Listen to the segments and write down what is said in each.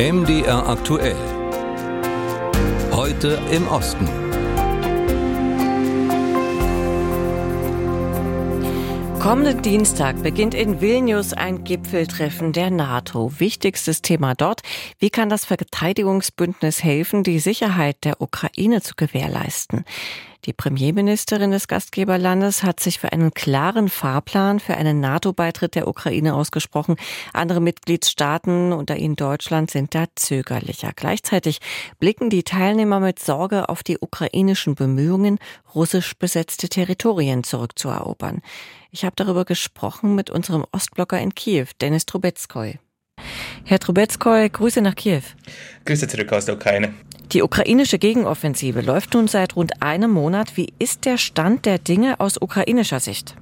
MDR aktuell. Heute im Osten. Kommenden Dienstag beginnt in Vilnius ein Gipfeltreffen der NATO. Wichtigstes Thema dort, wie kann das Verteidigungsbündnis helfen, die Sicherheit der Ukraine zu gewährleisten? Die Premierministerin des Gastgeberlandes hat sich für einen klaren Fahrplan für einen NATO-Beitritt der Ukraine ausgesprochen. Andere Mitgliedstaaten, unter ihnen Deutschland, sind da zögerlicher. Gleichzeitig blicken die Teilnehmer mit Sorge auf die ukrainischen Bemühungen, russisch besetzte Territorien zurückzuerobern. Ich habe darüber gesprochen mit unserem Ostblocker in Kiew, Denis Trubetskoy. Herr Trubetskoy, Grüße nach Kiew. Grüße zurück aus der Ukraine. Die ukrainische Gegenoffensive läuft nun seit rund einem Monat. Wie ist der Stand der Dinge aus ukrainischer Sicht?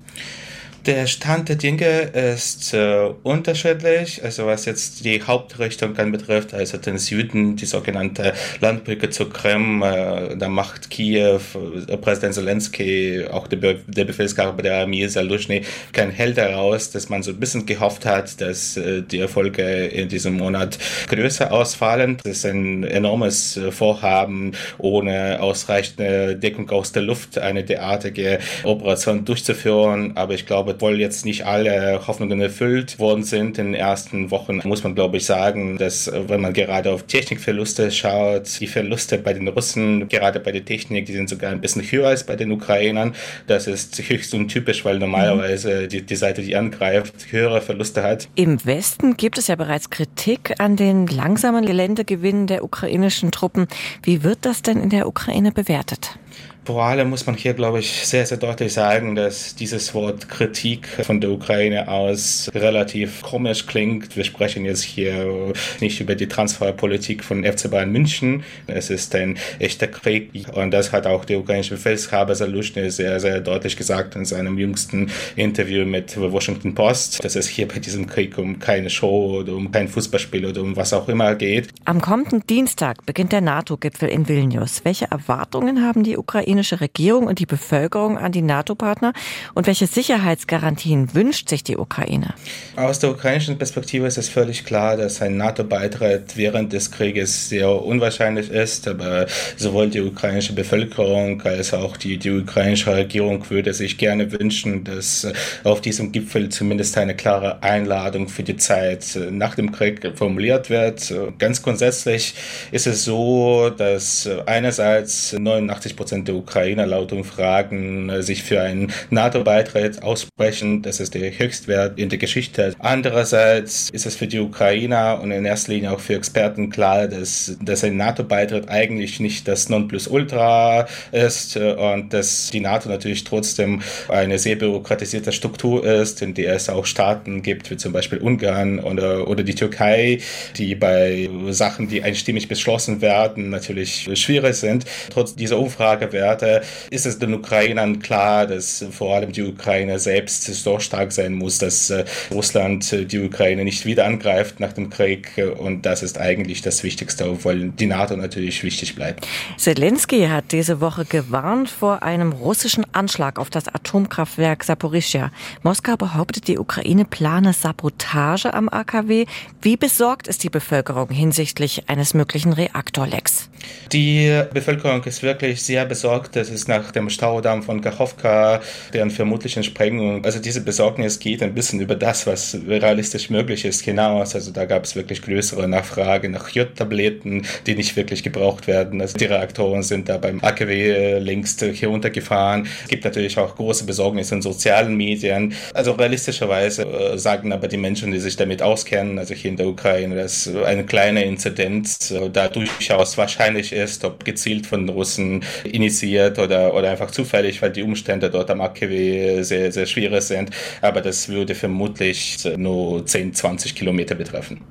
Der Stand der Dinge ist äh, unterschiedlich, also was jetzt die Hauptrichtung anbetrifft, also den Süden, die sogenannte Landbrücke zur Krim, äh, da macht Kiew, äh, Präsident Zelensky, auch der, Be der Befehlshaber der Armee, Zalushny, kein Held daraus, dass man so ein bisschen gehofft hat, dass äh, die Erfolge in diesem Monat größer ausfallen. Das ist ein enormes äh, Vorhaben, ohne ausreichende Deckung aus der Luft eine derartige Operation durchzuführen, aber ich glaube, obwohl jetzt nicht alle Hoffnungen erfüllt worden sind in den ersten Wochen, muss man glaube ich sagen, dass äh, wenn man gerade auf Technikverluste schaut, die Verluste bei den Russen, gerade bei der Technik, die sind sogar ein bisschen höher als bei den Ukrainern. Das ist höchst untypisch, weil normalerweise die, die Seite, die angreift, höhere Verluste hat. Im Westen gibt es ja bereits Kritik an den langsamen Geländegewinnen der ukrainischen Truppen. Wie wird das denn in der Ukraine bewertet? Vor allem muss man hier, glaube ich, sehr, sehr deutlich sagen, dass dieses Wort Kritik von der Ukraine aus relativ komisch klingt. Wir sprechen jetzt hier nicht über die Transferpolitik von FC Bayern München. Es ist ein echter Krieg und das hat auch der ukrainische Befehlshaber Salushny sehr, sehr deutlich gesagt in seinem jüngsten Interview mit Washington Post, dass es hier bei diesem Krieg um keine Show oder um kein Fußballspiel oder um was auch immer geht. Am kommenden Dienstag beginnt der NATO-Gipfel in Vilnius. Welche Erwartungen haben die Ukraine ukrainische Regierung und die Bevölkerung an die NATO-Partner? Und welche Sicherheitsgarantien wünscht sich die Ukraine? Aus der ukrainischen Perspektive ist es völlig klar, dass ein NATO-Beitritt während des Krieges sehr unwahrscheinlich ist. Aber sowohl die ukrainische Bevölkerung als auch die, die ukrainische Regierung würde sich gerne wünschen, dass auf diesem Gipfel zumindest eine klare Einladung für die Zeit nach dem Krieg formuliert wird. Ganz grundsätzlich ist es so, dass einerseits 89 Prozent der Ukrainer laut Umfragen äh, sich für einen NATO-Beitritt aussprechen. Das ist der Höchstwert in der Geschichte. Andererseits ist es für die Ukrainer und in erster Linie auch für Experten klar, dass, dass ein NATO-Beitritt eigentlich nicht das Nonplusultra ist äh, und dass die NATO natürlich trotzdem eine sehr bürokratisierte Struktur ist, in der es auch Staaten gibt, wie zum Beispiel Ungarn oder, oder die Türkei, die bei Sachen, die einstimmig beschlossen werden, natürlich schwierig sind. Trotz dieser Umfragewerte Werte, ist es den Ukrainern klar, dass vor allem die Ukraine selbst so stark sein muss, dass äh, Russland die Ukraine nicht wieder angreift nach dem Krieg. Und das ist eigentlich das Wichtigste, obwohl die NATO natürlich wichtig bleibt. Zelensky hat diese Woche gewarnt vor einem russischen Anschlag auf das Atomkraftwerk Saporischia. Moskau behauptet, die Ukraine plane Sabotage am AKW. Wie besorgt ist die Bevölkerung hinsichtlich eines möglichen Reaktorlecks? Die Bevölkerung ist wirklich sehr besorgt. Das ist nach dem Staudamm von Kachowka, deren vermutlichen Sprengung. Also diese Besorgnis geht ein bisschen über das, was realistisch möglich ist, hinaus. Also da gab es wirklich größere Nachfrage nach J-Tabletten, die nicht wirklich gebraucht werden. Also die Reaktoren sind da beim AKW längst heruntergefahren. Es gibt natürlich auch große Besorgnis in sozialen Medien. Also realistischerweise äh, sagen aber die Menschen, die sich damit auskennen, also hier in der Ukraine, dass eine kleine Inzidenz äh, da durchaus wahrscheinlich ist, ob gezielt von Russen initiiert oder, oder einfach zufällig, weil die Umstände dort am AKW sehr, sehr schwierig sind. Aber das würde vermutlich nur 10, 20 Kilometer betreffen.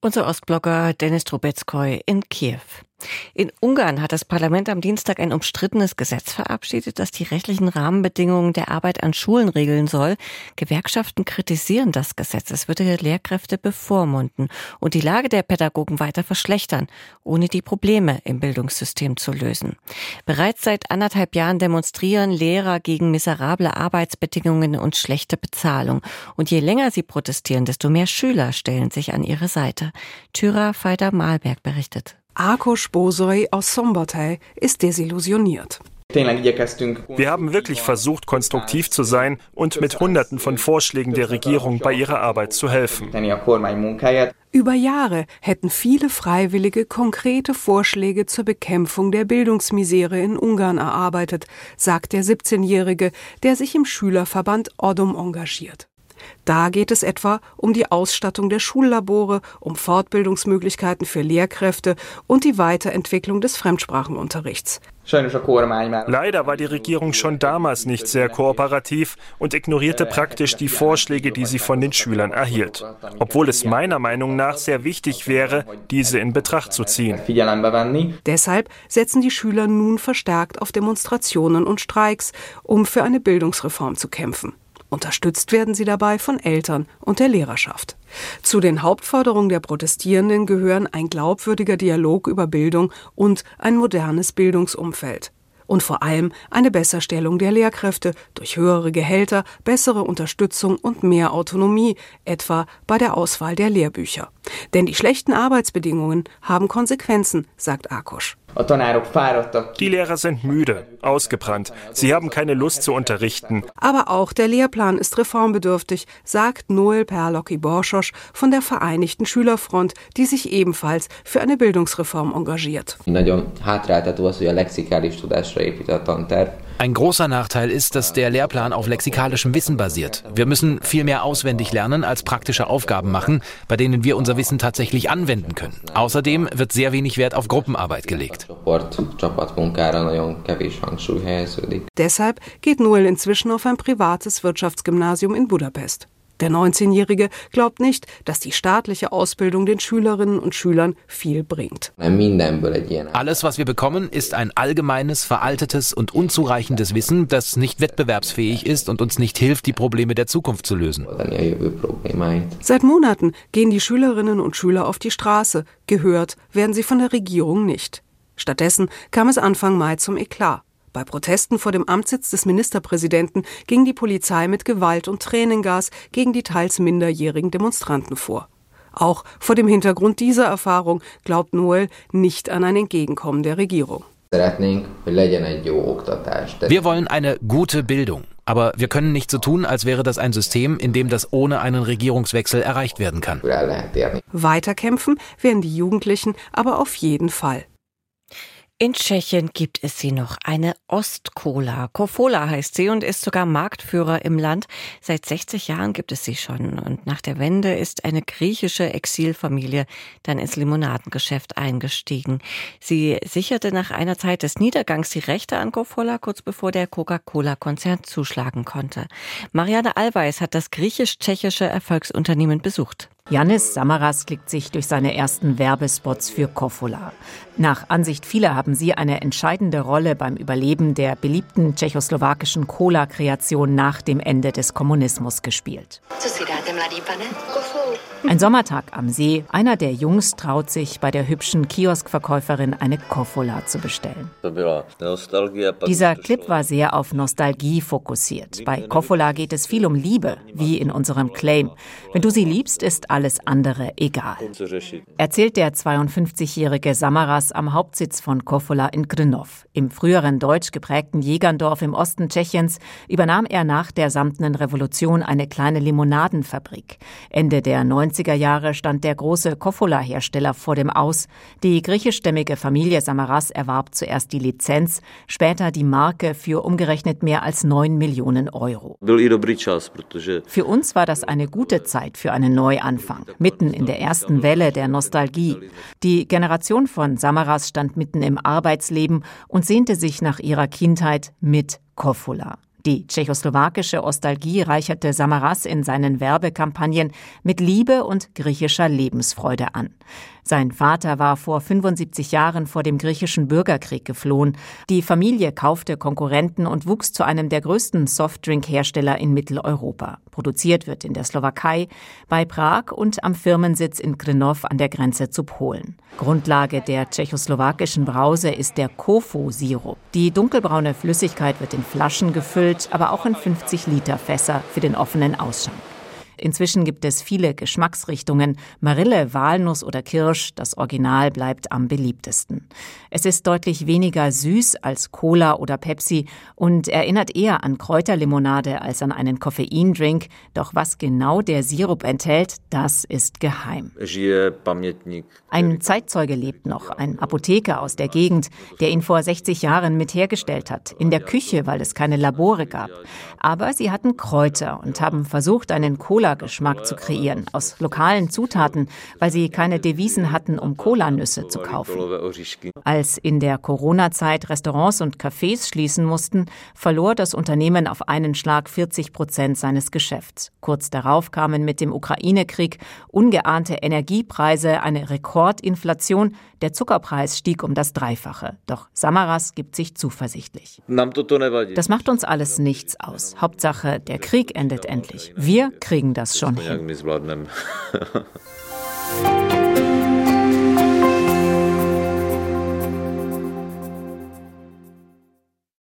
Unser Ostblogger Dennis Trubetskoy in Kiew. In Ungarn hat das Parlament am Dienstag ein umstrittenes Gesetz verabschiedet, das die rechtlichen Rahmenbedingungen der Arbeit an Schulen regeln soll. Gewerkschaften kritisieren das Gesetz. Es würde Lehrkräfte bevormunden und die Lage der Pädagogen weiter verschlechtern, ohne die Probleme im Bildungssystem zu lösen. Bereits seit anderthalb Jahren demonstrieren Lehrer gegen miserable Arbeitsbedingungen und schlechte Bezahlung. Und je länger sie protestieren, desto mehr Schüler stellen sich an ihre Seite. Tyra Feider-Malberg berichtet. Akos Bosoy aus Sombatay ist desillusioniert. Wir haben wirklich versucht, konstruktiv zu sein und mit Hunderten von Vorschlägen der Regierung bei ihrer Arbeit zu helfen. Über Jahre hätten viele Freiwillige konkrete Vorschläge zur Bekämpfung der Bildungsmisere in Ungarn erarbeitet, sagt der 17-Jährige, der sich im Schülerverband Odum engagiert. Da geht es etwa um die Ausstattung der Schullabore, um Fortbildungsmöglichkeiten für Lehrkräfte und die Weiterentwicklung des Fremdsprachenunterrichts. Leider war die Regierung schon damals nicht sehr kooperativ und ignorierte praktisch die Vorschläge, die sie von den Schülern erhielt, obwohl es meiner Meinung nach sehr wichtig wäre, diese in Betracht zu ziehen. Deshalb setzen die Schüler nun verstärkt auf Demonstrationen und Streiks, um für eine Bildungsreform zu kämpfen. Unterstützt werden sie dabei von Eltern und der Lehrerschaft. Zu den Hauptforderungen der Protestierenden gehören ein glaubwürdiger Dialog über Bildung und ein modernes Bildungsumfeld. Und vor allem eine Besserstellung der Lehrkräfte durch höhere Gehälter, bessere Unterstützung und mehr Autonomie, etwa bei der Auswahl der Lehrbücher. Denn die schlechten Arbeitsbedingungen haben Konsequenzen, sagt Akosch. Die Lehrer sind müde, ausgebrannt. Sie haben keine Lust zu unterrichten. Aber auch der Lehrplan ist reformbedürftig, sagt Noel Perlocki Borschos von der Vereinigten Schülerfront, die sich ebenfalls für eine Bildungsreform engagiert. Ein großer Nachteil ist, dass der Lehrplan auf lexikalischem Wissen basiert. Wir müssen viel mehr auswendig lernen als praktische Aufgaben machen, bei denen wir unser Wissen tatsächlich anwenden können. Außerdem wird sehr wenig Wert auf Gruppenarbeit gelegt. Deshalb geht Noel inzwischen auf ein privates Wirtschaftsgymnasium in Budapest. Der 19-Jährige glaubt nicht, dass die staatliche Ausbildung den Schülerinnen und Schülern viel bringt. Alles, was wir bekommen, ist ein allgemeines, veraltetes und unzureichendes Wissen, das nicht wettbewerbsfähig ist und uns nicht hilft, die Probleme der Zukunft zu lösen. Seit Monaten gehen die Schülerinnen und Schüler auf die Straße. Gehört werden sie von der Regierung nicht. Stattdessen kam es Anfang Mai zum Eklat. Bei Protesten vor dem Amtssitz des Ministerpräsidenten ging die Polizei mit Gewalt und Tränengas gegen die teils minderjährigen Demonstranten vor. Auch vor dem Hintergrund dieser Erfahrung glaubt Noel nicht an ein Entgegenkommen der Regierung. Wir wollen eine gute Bildung. Aber wir können nicht so tun, als wäre das ein System, in dem das ohne einen Regierungswechsel erreicht werden kann. Weiterkämpfen werden die Jugendlichen aber auf jeden Fall. In Tschechien gibt es sie noch, eine Ostcola. Kofola heißt sie und ist sogar Marktführer im Land. Seit 60 Jahren gibt es sie schon. Und nach der Wende ist eine griechische Exilfamilie dann ins Limonadengeschäft eingestiegen. Sie sicherte nach einer Zeit des Niedergangs die Rechte an Kofola, kurz bevor der Coca-Cola-Konzern zuschlagen konnte. Marianne Alweis hat das griechisch-tschechische Erfolgsunternehmen besucht. Janis Samaras klickt sich durch seine ersten Werbespots für Kofola. Nach Ansicht vieler haben sie eine entscheidende Rolle beim Überleben der beliebten tschechoslowakischen Cola-Kreation nach dem Ende des Kommunismus gespielt. Ein Sommertag am See. Einer der Jungs traut sich, bei der hübschen Kioskverkäuferin eine Kofola zu bestellen. Dieser Clip war sehr auf Nostalgie fokussiert. Bei Kofola geht es viel um Liebe, wie in unserem Claim. Wenn du sie liebst, ist alles andere egal. Erzählt der 52-jährige Samaras am Hauptsitz von Kofola in Grinov. Im früheren deutsch geprägten Jägerndorf im Osten Tschechiens übernahm er nach der Samtenen Revolution eine kleine Limonadenfabrik. Ende der 90er Jahre stand der große Kofola-Hersteller vor dem Aus. Die griechischstämmige Familie Samaras erwarb zuerst die Lizenz, später die Marke für umgerechnet mehr als 9 Millionen Euro. Für uns war das eine gute Zeit für einen Neuanfang, mitten in der ersten Welle der Nostalgie. Die Generation von Samaras stand mitten im Arbeitsleben und sehnte sich nach ihrer Kindheit mit Kofola. Die tschechoslowakische Ostalgie reicherte Samaras in seinen Werbekampagnen mit Liebe und griechischer Lebensfreude an. Sein Vater war vor 75 Jahren vor dem griechischen Bürgerkrieg geflohen. Die Familie kaufte Konkurrenten und wuchs zu einem der größten Softdrink-Hersteller in Mitteleuropa. Produziert wird in der Slowakei, bei Prag und am Firmensitz in Krnov an der Grenze zu Polen. Grundlage der tschechoslowakischen Brause ist der Kofo-Sirup. Die dunkelbraune Flüssigkeit wird in Flaschen gefüllt, aber auch in 50 Liter Fässer für den offenen Ausschank. Inzwischen gibt es viele Geschmacksrichtungen. Marille, Walnuss oder Kirsch, das Original bleibt am beliebtesten. Es ist deutlich weniger süß als Cola oder Pepsi und erinnert eher an Kräuterlimonade als an einen Koffeindrink. Doch was genau der Sirup enthält, das ist geheim. Ein Zeitzeuge lebt noch, ein Apotheker aus der Gegend, der ihn vor 60 Jahren mit hergestellt hat, in der Küche, weil es keine Labore gab. Aber sie hatten Kräuter und haben versucht, einen Cola Cola-Geschmack zu kreieren aus lokalen Zutaten, weil sie keine Devisen hatten, um Cola-Nüsse zu kaufen. Als in der Corona-Zeit Restaurants und Cafés schließen mussten, verlor das Unternehmen auf einen Schlag 40 Prozent seines Geschäfts. Kurz darauf kamen mit dem Ukraine-Krieg ungeahnte Energiepreise, eine Rekordinflation, der Zuckerpreis stieg um das Dreifache. Doch Samaras gibt sich zuversichtlich. Das macht uns alles nichts aus. Hauptsache, der Krieg endet endlich. Wir kriegen das schon hin.